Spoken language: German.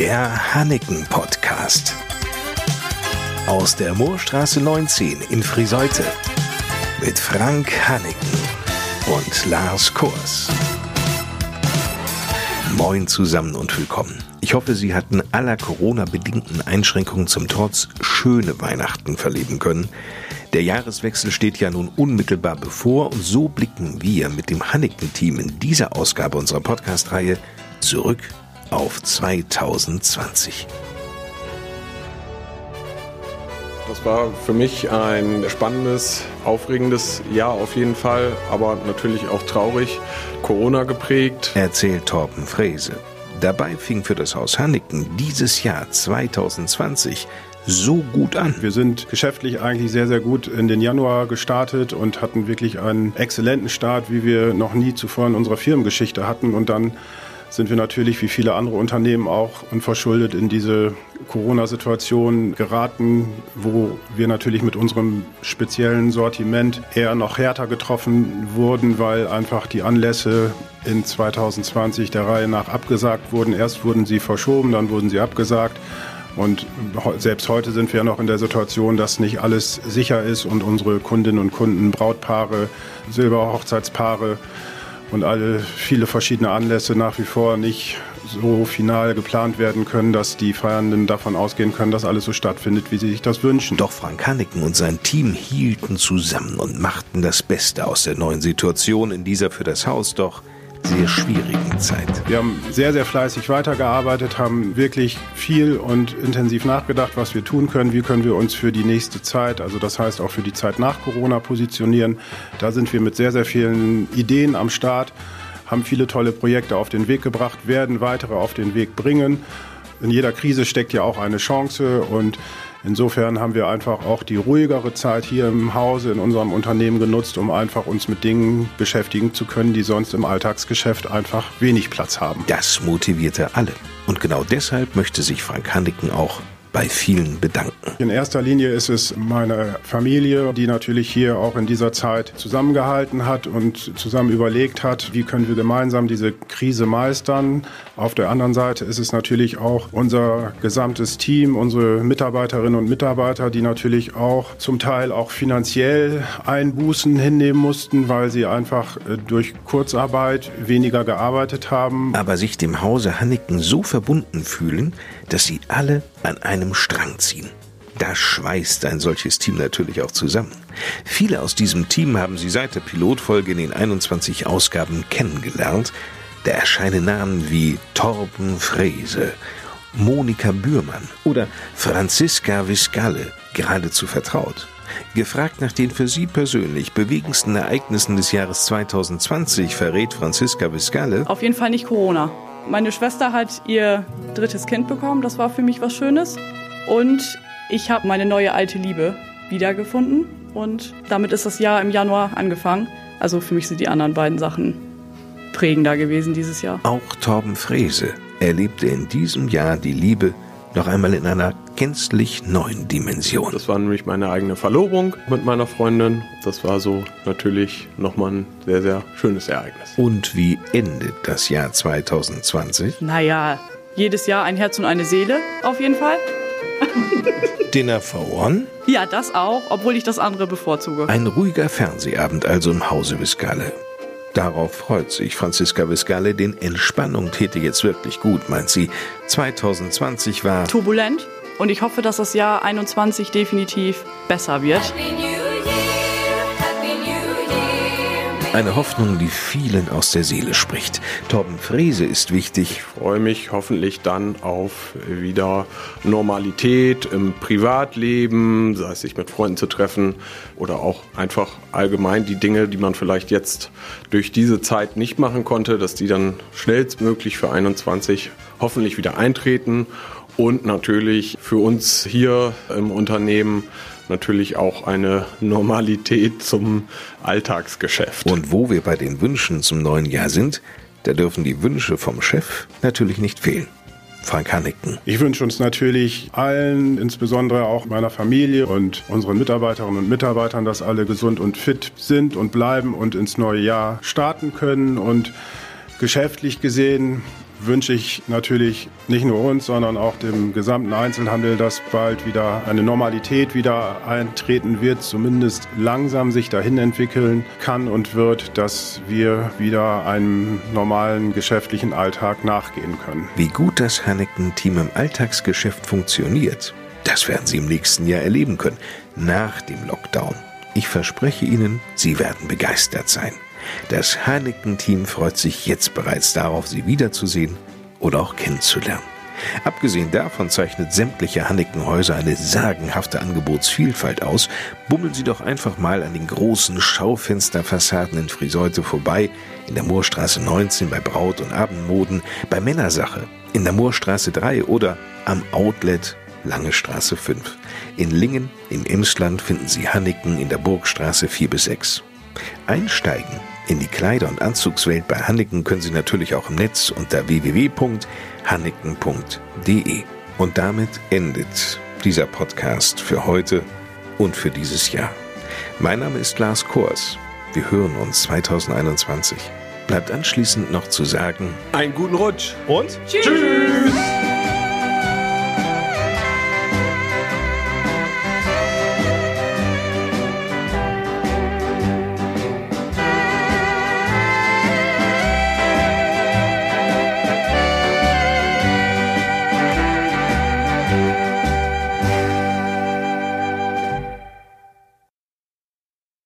Der Hanneken Podcast. Aus der Moorstraße 19 in Friseute. Mit Frank Hanneken und Lars Kurs. Moin zusammen und willkommen. Ich hoffe, Sie hatten aller Corona-bedingten Einschränkungen zum Trotz schöne Weihnachten verleben können. Der Jahreswechsel steht ja nun unmittelbar bevor und so blicken wir mit dem Hanneken-Team in dieser Ausgabe unserer Podcast-Reihe zurück auf 2020. Das war für mich ein spannendes, aufregendes Jahr auf jeden Fall, aber natürlich auch traurig, Corona geprägt. Erzählt Torben Frese. Dabei fing für das Haus Hanneken dieses Jahr 2020 so gut an. Wir sind geschäftlich eigentlich sehr, sehr gut in den Januar gestartet und hatten wirklich einen exzellenten Start, wie wir noch nie zuvor in unserer Firmengeschichte hatten. Und dann sind wir natürlich wie viele andere Unternehmen auch unverschuldet in diese Corona-Situation geraten, wo wir natürlich mit unserem speziellen Sortiment eher noch härter getroffen wurden, weil einfach die Anlässe in 2020 der Reihe nach abgesagt wurden. Erst wurden sie verschoben, dann wurden sie abgesagt. Und selbst heute sind wir noch in der Situation, dass nicht alles sicher ist und unsere Kundinnen und Kunden, Brautpaare, Silberhochzeitspaare und alle viele verschiedene Anlässe nach wie vor nicht so final geplant werden können, dass die Feiernden davon ausgehen können, dass alles so stattfindet, wie sie sich das wünschen. Doch Frank Hanneken und sein Team hielten zusammen und machten das Beste aus der neuen Situation in dieser für das Haus doch sehr schwierigen Zeit. Wir haben sehr, sehr fleißig weitergearbeitet, haben wirklich viel und intensiv nachgedacht, was wir tun können, wie können wir uns für die nächste Zeit, also das heißt auch für die Zeit nach Corona positionieren. Da sind wir mit sehr, sehr vielen Ideen am Start, haben viele tolle Projekte auf den Weg gebracht, werden weitere auf den Weg bringen. In jeder Krise steckt ja auch eine Chance und Insofern haben wir einfach auch die ruhigere Zeit hier im Hause in unserem Unternehmen genutzt, um einfach uns mit Dingen beschäftigen zu können, die sonst im Alltagsgeschäft einfach wenig Platz haben. Das motivierte alle. Und genau deshalb möchte sich Frank Handiken auch bei vielen bedanken. In erster Linie ist es meine Familie, die natürlich hier auch in dieser Zeit zusammengehalten hat und zusammen überlegt hat, wie können wir gemeinsam diese Krise meistern. Auf der anderen Seite ist es natürlich auch unser gesamtes Team, unsere Mitarbeiterinnen und Mitarbeiter, die natürlich auch zum Teil auch finanziell Einbußen hinnehmen mussten, weil sie einfach äh, durch Kurzarbeit weniger gearbeitet haben. Aber sich dem Hause Hanniken so verbunden fühlen, dass sie alle an einem Strang ziehen. Da schweißt ein solches Team natürlich auch zusammen. Viele aus diesem Team haben sie seit der Pilotfolge in den 21 Ausgaben kennengelernt. Da erscheinen Namen wie Torben Frese, Monika Bührmann oder Franziska Viscalle geradezu vertraut. Gefragt nach den für sie persönlich bewegendsten Ereignissen des Jahres 2020 verrät Franziska Viscalle. Auf jeden Fall nicht Corona. Meine Schwester hat ihr drittes Kind bekommen, das war für mich was Schönes. Und ich habe meine neue alte Liebe wiedergefunden und damit ist das Jahr im Januar angefangen. Also für mich sind die anderen beiden Sachen prägender gewesen dieses Jahr. Auch Torben Frese erlebte in diesem Jahr die Liebe noch einmal in einer gänzlich neuen Dimension. Das war nämlich meine eigene Verlobung mit meiner Freundin. Das war so natürlich nochmal ein sehr, sehr schönes Ereignis. Und wie endet das Jahr 2020? Naja, jedes Jahr ein Herz und eine Seele, auf jeden Fall. Dinner for One? Ja, das auch, obwohl ich das andere bevorzuge. Ein ruhiger Fernsehabend also im Hause Viscale. Darauf freut sich Franziska Viscale, denn Entspannung täte jetzt wirklich gut, meint sie. 2020 war turbulent und ich hoffe, dass das Jahr 21 definitiv besser wird. Eine Hoffnung, die vielen aus der Seele spricht. Torben Frese ist wichtig. Ich freue mich hoffentlich dann auf wieder Normalität im Privatleben, sei es sich mit Freunden zu treffen oder auch einfach allgemein die Dinge, die man vielleicht jetzt durch diese Zeit nicht machen konnte, dass die dann schnellstmöglich für 21 hoffentlich wieder eintreten und natürlich für uns hier im Unternehmen natürlich auch eine Normalität zum Alltagsgeschäft. Und wo wir bei den Wünschen zum neuen Jahr sind, da dürfen die Wünsche vom Chef natürlich nicht fehlen. Frank Hanniken. Ich wünsche uns natürlich allen, insbesondere auch meiner Familie und unseren Mitarbeiterinnen und Mitarbeitern, dass alle gesund und fit sind und bleiben und ins neue Jahr starten können. Und geschäftlich gesehen wünsche ich natürlich nicht nur uns, sondern auch dem gesamten Einzelhandel, dass bald wieder eine Normalität wieder eintreten wird, zumindest langsam sich dahin entwickeln kann und wird, dass wir wieder einem normalen geschäftlichen Alltag nachgehen können. Wie gut das Hanneken-Team im Alltagsgeschäft funktioniert, das werden Sie im nächsten Jahr erleben können, nach dem Lockdown. Ich verspreche Ihnen, Sie werden begeistert sein. Das Hanneken-Team freut sich jetzt bereits darauf, Sie wiederzusehen oder auch kennenzulernen. Abgesehen davon zeichnet sämtliche Hannekenhäuser eine sagenhafte Angebotsvielfalt aus. Bummeln Sie doch einfach mal an den großen Schaufensterfassaden in Friseute vorbei, in der Moorstraße 19 bei Braut- und Abendmoden, bei Männersache, in der Moorstraße 3 oder am Outlet Lange Straße 5. In Lingen, im Emsland finden Sie Hanneken in der Burgstraße 4 bis 6. Einsteigen in die Kleider- und Anzugswelt bei Hanneken können Sie natürlich auch im Netz unter www.hanneken.de. Und damit endet dieser Podcast für heute und für dieses Jahr. Mein Name ist Lars Kors. Wir hören uns 2021. Bleibt anschließend noch zu sagen: Einen guten Rutsch und Tschüss!